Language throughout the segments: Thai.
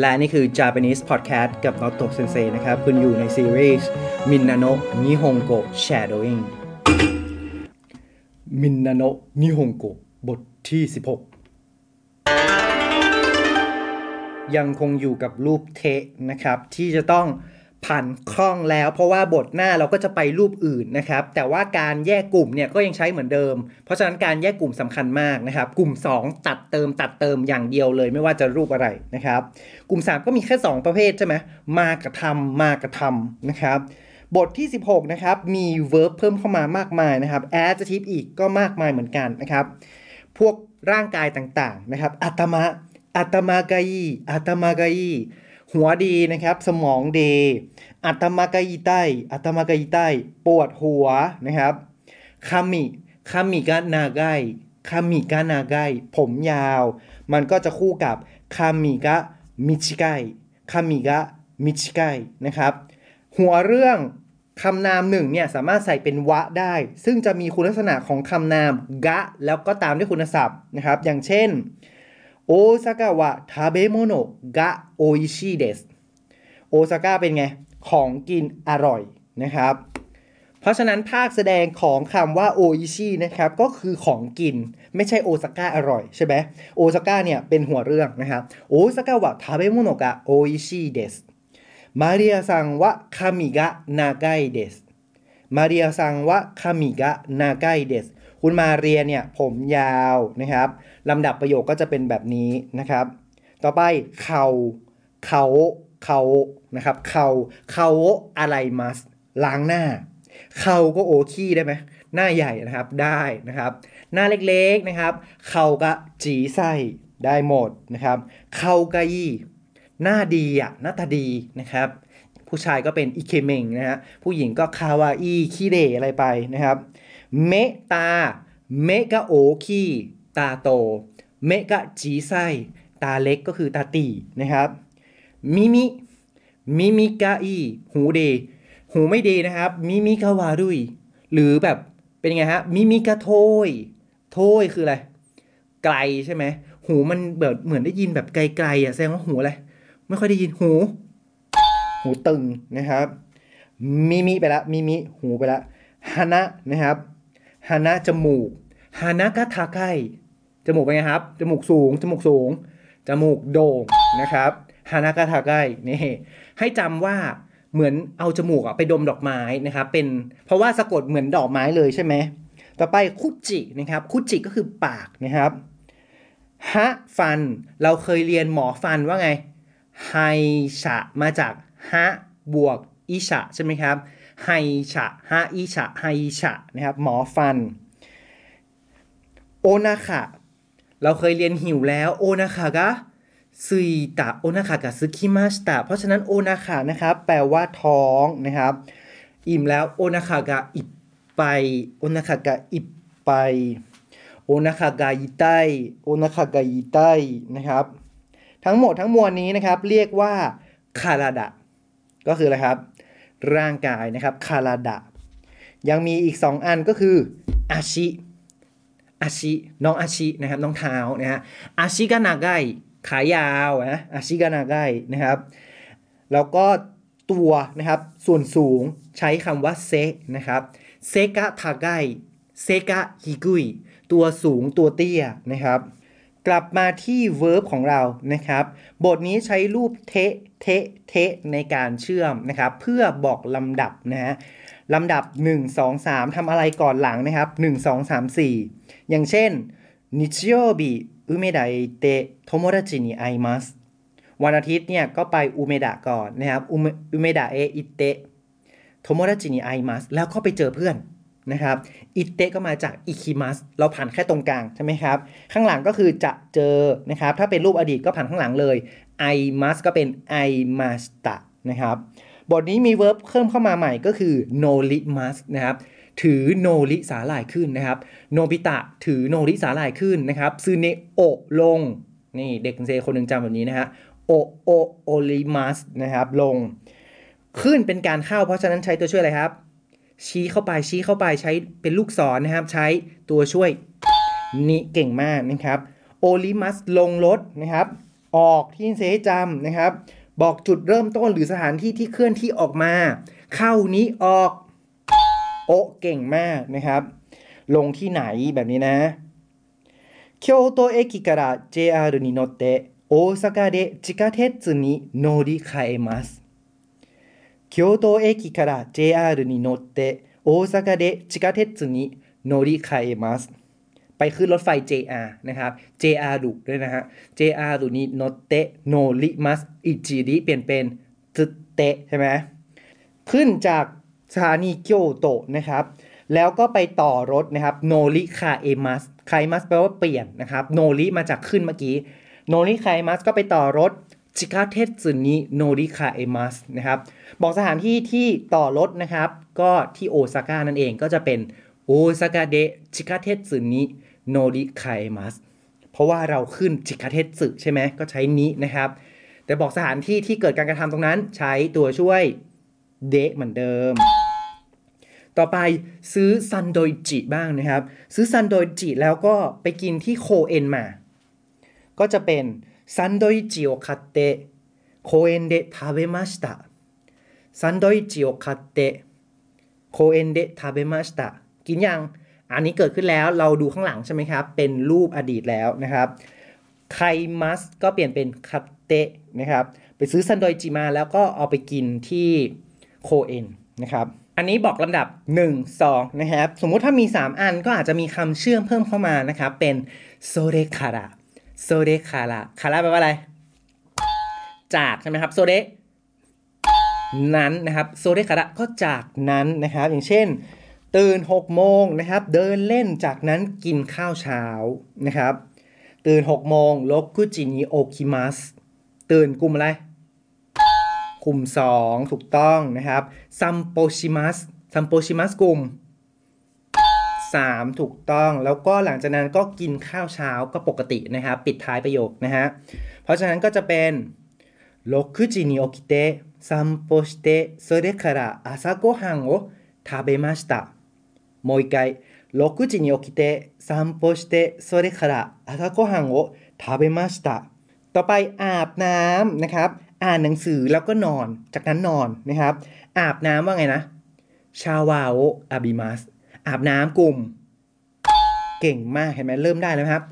และนี่คือ Japanese Podcast กับนอตโตเซนเซนะครับ คุณอยู่ในซีรีส์มินนาโนะนิฮงโกะแชโดวิ่งมินนาโนะนิฮงโกะบทที่ 16 ยังคงอยู่กับรูปเทะนะครับ ที่จะต้อง ผ่านคล่องแล้ว เพราะว่าบทหน้าเราก็จะไปรูปอื่นนะครับ แต่ว่าการแยกกลุ่มเนี่ยก็ยังใช้เหมือนเดิม เพราะฉะนั้นการแยกกลุ่มสำคัญมากนะครับ กลุ่ม 2 ตัดเติมตัดเติมอย่างเดียวเลยไม่ว่าจะรูปอะไรนะครับ กลุ่ม 3 ก็มีแค่ 2 ประเภทใช่ไหมมากระทำมากระทำนะครับบทที่ 16 นะครับ มี verb เพิ่มเข้ามามากมายนะครับ adjective อีกก็มากมายเหมือนกันนะครับ พวกร่างกายต่างๆนะครับอัตมะอัตมากายีอัตมากายี หัวดีนะครับ สมองดี อัตมากายใต้อัตมากายใต้ปวดหัวนะครับคามิคามิกะนาไกคามิกะนาไกผมยาว มันก็จะคู่กับคามิกะมิชิไกคามิกะมิชิไกนะครับ หัวเรื่องคำนามหนึ่งเนี่ยสามารถใส่เป็นวะได้ ซึ่งจะมีคุณลักษณะของคำนามกะ แล้วก็ตามด้วยคุณศัพท์นะครับ อย่างเช่น โอซากะวะทาเบโมโนะกะโออิชิเดสโอซาก้าเป็นไง ของกินอร่อยนะครับ เพราะฉะนั้นภาคแสดงของคำว่า おいしい นะครับ ก็คือของกินไม่ใช่โอซาก้าอร่อยใช่ไหมโอซาก้าเนี่ยเป็นหัวเรื่องนะครับ大阪は食べ物がおいしいです マリアさんは髪が長いです マリアさんは髪が長いです คุณมาเรียเนี่ยผมยาวนะครับลำดับประโยคก็จะเป็นแบบนี้นะครับ ต่อไปเขาเขาเขานะครับเขาเขาอะไรมัสล้างหน้าเขาก็โอขี้ได้ไหมหน้าใหญ่นะครับได้นะครับ หน้าเล็กๆนะครับเขาก็จีไส้ได้หมดนะครับเขากะยี่หน้าดีอะหน้าตาดีนะครับ ผู้ชายก็เป็นอิเคเมงนะฮะผู้หญิงก็คาวาอีคีเดอะไรไปนะครับ เมตา 目が大きい ตาโต 目が小さい ตาเล็กก็คือตาตีนะครับมิมิมิมิกะอีหูเดหูไม่ดีนะครับมิมิกะวารุยหรือแบบเป็นไงฮะมิมิกะโทยโทยคืออะไร ไกลใช่ไหมหูมันแบบเหมือนได้ยินแบบไกลๆอะแสดงว่าหูอะไรไม่ค่อยได้ยินหู หูตึงนะครับมิมิไปละมิมิหูไปละฮานะนะครับ ฮานะจมูกฮานะกะทาไกจมูกเป็นไงครับ จมูกสูง จมูกสูง จมูกโด่งนะครับฮานากาทาไกนี่ให้จำว่าเหมือนเอาจมูกอะไปดมดอกไม้นะครับ เป็นเพราะว่าสะกดเหมือนดอกไม้เลยใช่ไหม ต่อไปคุจินะครับ คุจิก็คือปากนะครับฮะฟันเราเคยเรียนหมอฟันว่าไงไฮชะมาจากฮะบวกอิชะใช่ไหมครับ ไฮชะฮะอิชะไฮชะนะครับ หมอฟัน โอนาคะเราเคยเรียนหิวแล้ว โอนาคะกะซุยตะโอนาคะกะซึคิมาสตะเพราะฉะนั้นโอนาคะนะครับ แปลว่าท้องนะครับ อิ่มแล้วโอนาคะกะอิบไปโอนาคะกะอิบไปโอนาคะกะอิไตโอนาคะกะอิไตนะครับ ทั้งหมดทั้งมวลนี้นะครับ เรียกว่าคาราดะ ก็คืออะไรครับ ร่างกายนะครับคาราดะ ยังมีอีก 2 อันก็คืออาชิอาชิน้องอาชินะครับน้องเท้านะฮะอาชิกานาไกขายาวนะอาชิกานาไกนะครับแล้วก็ตัวนะครับส่วนสูงใช้คำว่าเซนะครับเซกะทาไกเซกะฮิกุยตัวสูงตัวเตี้ยนะครับ กลับมาที่ verb ของเรานะครับ บทนี้ใช้รูปเทะเทะเทะในการเชื่อมนะครับ เพื่อบอกลำดับนะฮะลำดับ 1 2 3ทำอะไรก่อนหลังนะครับ 1 2 3 4 อย่างเช่นนิชิโยบิอุเมดะเตะโทโมดะจินิไอมัสวันอาทิตย์เนี่ยก็ไปอุเมดะก่อนนะครับอ梅田へ行って友達に会います แล้วก็ไปเจอเพื่อน นะครับ行って ก็มาจาก 行きます เราผ่านแค่ตรงกลางใช่ไหมครับ ข้างหลังก็คือจะเจอนะครับ ถ้าเป็นรูปอดีตก็ผ่านข้างหลังเลย会います ก็เป็น 会いました นะครับ บทนี้มี verb เพิ่มเข้ามาใหม่ก็คือ 乗ります นะครับถือโนริสาหร่ายขึ้นนะครับ โนบิตะถือโนริสาหร่ายขึ้นนะครับซูเนโอลง นี่เด็กเซคนหนึ่งจำแบบนี้นะฮะโอโอโอลิมัสนะครับลง ขึ้นเป็นการเข้าเพราะฉะนั้นใช้ตัวช่วยอะไรครับ ชี้เข้าไปชี้เข้าไปใช้เป็นลูกศรนะครับ ใช้ตัวช่วยนี่เก่งมากนะครับ โอลิมัสลงรถนะครับ ออกที่เซจำนะครับ บอกจุดเริ่มต้นหรือสถานที่ที่เคลื่อนที่ออกมา เข้านี้ออก โอะเก่งมากนะครับ ลงที่ไหนแบบนี้นะ京都駅から JR に乗って大阪で地下鉄に乗り換えます 京都駅から JR に乗って大阪で地下鉄に乗り換えますไปขึ้นรถไฟ JR นะครับ JR ดุด้วยนะฮะ JR ดุนี้โนเตโนริมัสอิจิริเปลี่ยนเป็นซึเตะใช่ไหมขึ้นจากสถานีเกียวโตะนะครับ แล้วก็ไปต่อรถนะครับโนริคาเอมัสคาเอมัสแปลว่าเปลี่ยนนะครับโนริมาจากขึ้นเมื่อกี้โนริคาเอมัสก็ไปต่อรถ 地下鉄に乗り換えます นะครับบอกสถานที่ที่ต่อรถนะครับ ก็ที่โอซาก้านั่นเองก็จะเป็น大阪で地下鉄に乗り換えます เพราะว่าเราขึ้น地下鉄 ใช่ไหมก็ใช้ に นะครับ แต่บอกสถานที่ที่เกิดการกระทำตรงนั้นใช้ตัวช่วย で เหมือนเดิม ต่อไปซื้อサンドイッチ บ้างนะครับ ซื้อサンドイッチ แล้วก็ไปกินที่公園 มา ก็จะเป็น サンドイッチを買って公園で食べました サンドイッチを買って公園で食べました กินยังอันนี้เกิดขึ้นแล้วเราดูข้างหลังใช่ไหมครับ เป็นรูปอดีตแล้วนะครับไคมัสก็เปลี่ยนเป็นคัตเตะนะครับ ไปซื้อซันโดยจิมาแล้วก็เอาไปกินที่โคเอนนะครับ อันนี้บอกลำดับ 1 2 นะครับ สมมุติถ้ามี 3 อันก็อาจจะมีคำเชื่อมเพิ่มเข้ามานะครับ เป็นโซเรคาระ โซเรคาระคาระแปลว่าอะไร จากใช่ไหมครับ โซเรนั้นนะครับ โซเรคาระก็จากนั้นนะครับ อย่างเช่น ตื่น6โมงนะครับ เดินเล่นจากนั้นกินข้าวเช้านะครับ ตื่น6โมง6時に起きます ตื่นกลุ่มอะไรกลุ่ม 2 ถูกต้องนะครับ散歩します 散歩します กลุ่ม 3 ถูกต้อง แล้วก็หลังจากนั้นก็กินข้าวเช้าก็ปกตินะครับ ปิดท้ายประโยคนะฮะ เพราะฉะนั้นก็จะเป็น6時に起きて散歩してそれから朝ごはんを食べましたもう一回6時に起きて散歩してそれから朝ごはんを食べましたต่อไปอาบน้ำนะครับ อ่านหนังสือแล้วก็นอน จากนั้นนอนนะครับ อาบน้ำว่าไงนะ ชาวาโออาบิมัส อาบน้ำกลุ่ม เก่งมากเห็นไหมเริ่มได้แล้วครับ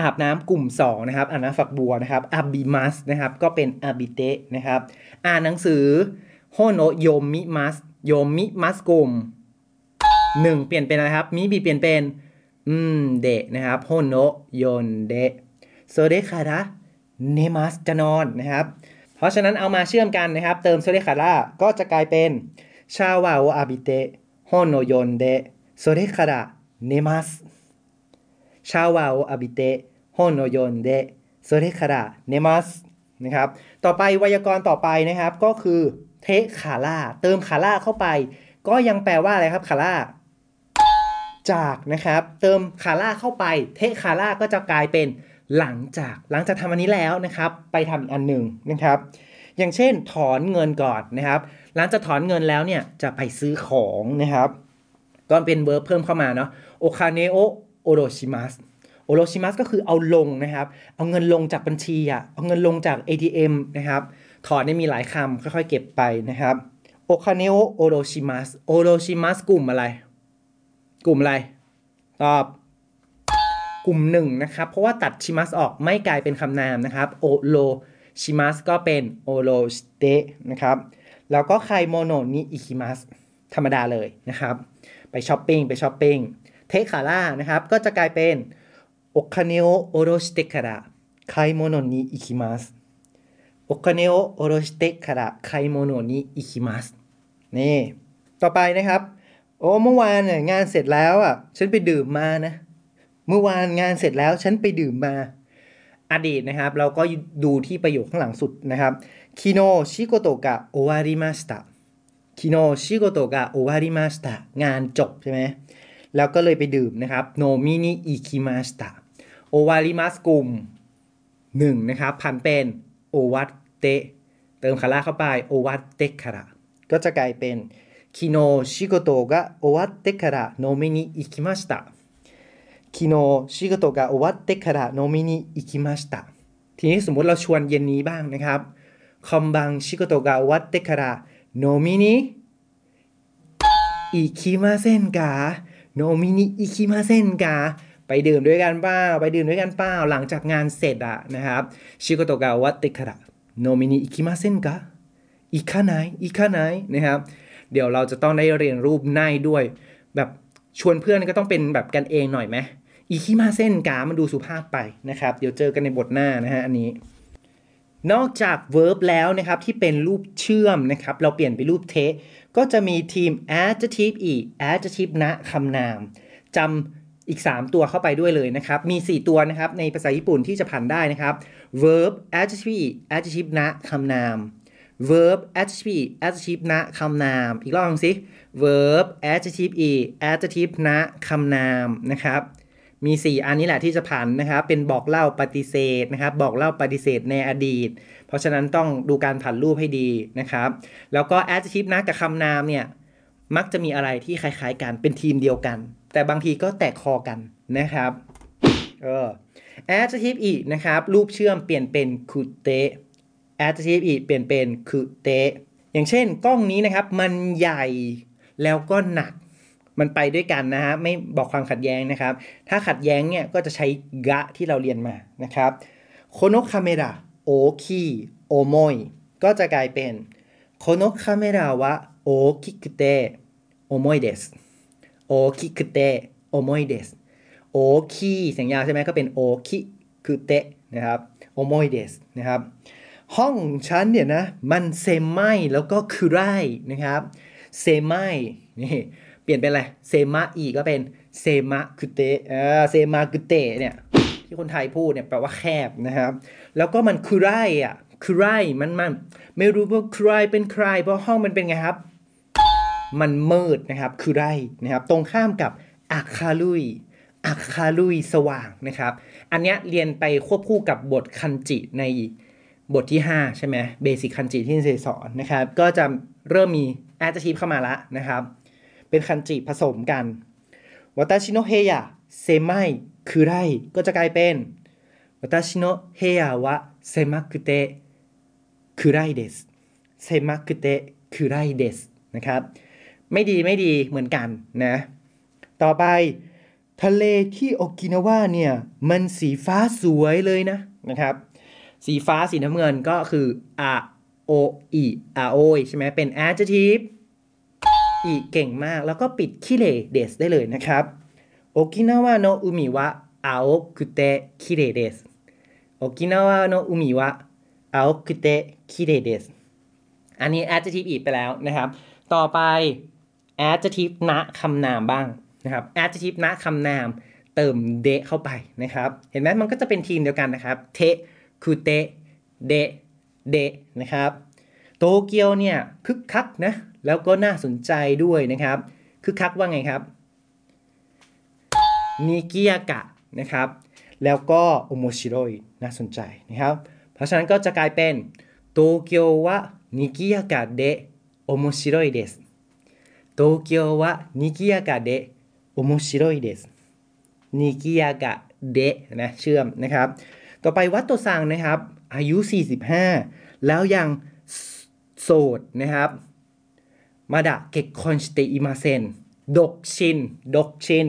อาบน้ำกลุ่ม 2 นะครับอ่านน้ำฝักบัวนะครับอาบิมัสนะครับ ก็เป็นอาบิเตะนะครับ อ่านหนังสือ本を読みます 読みます กลุ่ม 1 เปลี่ยนเป็นอะไรครับみ び เปลี่ยนเป็น んで นะครับ本を読んでそれから寝ます จะนอนนะครับ เพราะฉะนั้นเอามาเชื่อมกันนะครับ เติม それから ก็จะกลายเป็นシャワーを浴びて本を読んで それから寝ます シャワーを浴びて本を読んでそれから寝ます นะครับ ต่อไปไวยากรณ์ต่อไปนะครับ ก็คือてから เติม から เข้าไป ก็ยังแปลว่าอะไรครับから จากนะครับ เติม から เข้าไป てから ก็จะกลายเป็นหลังจาก หลังจากทำอันนี้แล้วนะครับ ไปทำอีกอันหนึ่งนะครับ อย่างเช่นถอนเงินก่อนนะครับ หลังจากถอนเงินแล้วเนี่ยจะไปซื้อของนะครับ ก็เป็น verb เพิ่มเข้ามาเนาะお金をおろします おろします ก็คือเอาลงนะครับ เอาเงินลงจากบัญชีอะเอาเงินลงจาก ATM นะครับ ถอนได้มีหลายคำค่อยๆ เก็บไปนะครับお金をおろします おろします กลุ่มอะไร กลุ่มอะไร ตอบ กลุ่มหนึ่งนะครับ เพราะว่าตัด します ออกไม่กลายเป็นคำนามนะครับおろします ก็เป็น おろして นะครับ แล้วก็買い物に行きますธรรมดาเลยนะครับ ไปช้อปปิ้งไปช้อปปิ้งてから นะครับ ก็จะกลายเป็นお金をおろしてから買い物に行きます お金をおろしてから買い物に行きます นี่ ต่อไปนะครับ โอ้เมื่อวานเนี่ยงานเสร็จแล้วอะ ฉันไปดื่มมานะ เมื่อวานงานเสร็จแล้วฉันไปดื่มมา อดีตนะครับ เราก็ดูที่ประโยคข้างหลังสุดนะครับคิโนชิโกโตกะโอวาริมาสตะ คิโนชิโกโตะกะโอวาริมาสตะงานจบใช่ไหมแล้วก็เลยไปดื่มนะครับโนมินิอิคิมาสตะโอวาริมัสกลุ่มหนึ่งนะครับพันเป็นโอวัตเตเติมคาร่าเข้าไปโอวัตเตคาระก็จะกลายเป็นคิโนชิโกโตะกะโอวัตเตคาระโนมินิอิคิมาสตะ昨日仕事が終わってから飲みに行きました ทีนี้สมมุติเราชวนเย็นนี้บ้างนะครับคอมบังชิโกโตกาวัตเตคาระ โนมินิอิคิมาเซนกาโนมินิอิคิมาเซนกาไปดื่มด้วยกันเปล่าไปดื่มด้วยกันเปล่าหลังจากงานเสร็จอะนะครับ仕事が終わってから飲みに行きませんか 行かない 行かない นะครับ เดี๋ยวเราจะต้องได้เรียนรูป ない ด้วย แบบชวนเพื่อนก็ต้องเป็นแบบกันเองหน่อยไหมอีคิมาเส้นกามันดูสุภาพไปนะครับ เดี๋ยวเจอกันในบทหน้านะฮะอันนี้ นอกจาก verb แล้วนะครับที่เป็นรูปเชื่อมนะครับเราเปลี่ยนไปรูปเทก็จะมีทีม adjective อีก adjective ณคำนามจำอีก 3 ตัวเข้าไปด้วยเลยนะครับ มี 4 ตัวนะครับในภาษาญี่ปุ่นที่จะผันได้นะครับ verb adjective adjective ณคำนาม verb adjective adjective ณคำนาม อีกรอบนึงสิ verb adjective อี adjective ณคำนามนะครับ มี 4 อันนี้แหละที่จะผันนะครับ เป็นบอกเล่าปฏิเสธนะครับ บอกเล่าปฏิเสธในอดีต เพราะฉะนั้นต้องดูการผันรูปให้ดีนะครับ แล้วก็ adjective นะกับคำนามเนี่ย มักจะมีอะไรที่คล้ายๆกัน เป็นทีมเดียวกัน แต่บางทีก็แตกคอกันนะครับ เออ adjective อีกนะครับ รูปเชื่อมเปลี่ยนเป็นคุเต adjective い ก็เปลี่ยนเป็น くて อย่างเช่น กล้องนี้นะครับ มันใหญ่แล้วก็หนัก มันไปด้วยกันนะฮะไม่บอกความขัดแย้งนะครับ ถ้าขัดแย้งเนี่ยก็จะใช้ が ที่เราเรียนมานะครับこのカメラ大きい重い ก็จะกลายเป็นこのカメラは大きくて重いです 大きくて重いです 大きい เสียงยาวใช่ไหมก็เป็น おคิคุเตะนะครับโอโมยเดสนะครับห้องชั้นเนี่ยนะ มันเซมายแล้วก็คือไรนะครับเซมายนี่ ปลี่ยนเป็นอะไรเซมาอีก็เป็นเซมาคุเตะอ่าเซมาคุเตเนี่ยที่คนไทยพูดเนี่ยแปลว่าแคบนะครับ แล้วก็มันคือไรอะคือไรมันมันไม่รู้ว่าใครเป็นใครเพราะห้องมันเป็นไงครับ มันมืดนะครับคือไรนะครับ ตรงข้ามกับอาคาลุยอาคาลุยสว่างนะครับ อันเนี้ยเรียนไปควบคู่กับบทคันจิในบทที่ 5 ใช่ไหมเบสิกคันจิที่เซสอนนะครับ ก็จะเริ่มมี adjective เข้ามาละนะครับ เป็นคันจิผสมกันว a ตชิโนเฮยะเซไมคือไรก็จะกลายเป็นว a ตชิโนเฮยะวะเซมาคุเตะคือไรเดส狭くて暗いです นะครับ ไม่ดีไม่ดีเหมือนกันนะ ต่อไปทะเลที่โอกินาวาเนี่ย มันสีฟ้าสวยเลยนะนะครับ สีฟ้าสีน้ำเงินก็คือ a o i a o ใช่ไหมเป็น adjective い เก่งมากแล้วก็ปิดきれいです ได้เลยนะครับ沖縄の海は青くてきれいですโอกินาวาโนอุมิวะอาโอคุเตคิเลเดสอันนี้ adjective อีกไปแล้วนะครับ ต่อไป adjective ณคำนามบ้างนะครับ adjective ณคำนามเติมเดเข้าไปนะครับ เห็นไหมมันก็จะเป็นทีมเดียวกันนะครับ เทคุเตเดเดนะครับ โตเกียวเนี่ยคึกคักนะ แล้วก็น่าสนใจด้วยนะครับ คึกคักว่าไงครับにぎやか นะครับ แล้วก็โอโมชิโรยน่าสนใจนะครับ เพราะฉะนั้นก็จะกลายเป็น東京はにぎやかで面白いです 東京はにぎやかで面白いです にぎやかで นะเชื่อมนะครับ ต่อไปワットさん นะครับ อายุ 45 แล้วยัง โสดนะครับまだ結婚していません 独身 独身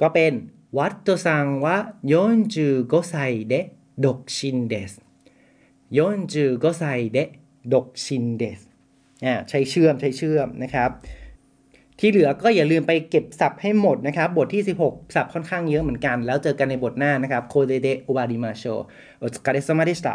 ก็เป็น ワットさんは45歳で独身です 45歳で独身です อ่าใช้เชื่อมใช้เชื่อมนะครับ ที่เหลือก็อย่าลืมไปเก็บศัพท์ให้หมดนะครับ บทที่ 16 ศัพท์ค่อนข้างเยอะเหมือนกัน แล้วเจอกันในบทหน้านะครับこれで終わりましょう お疲れさまでした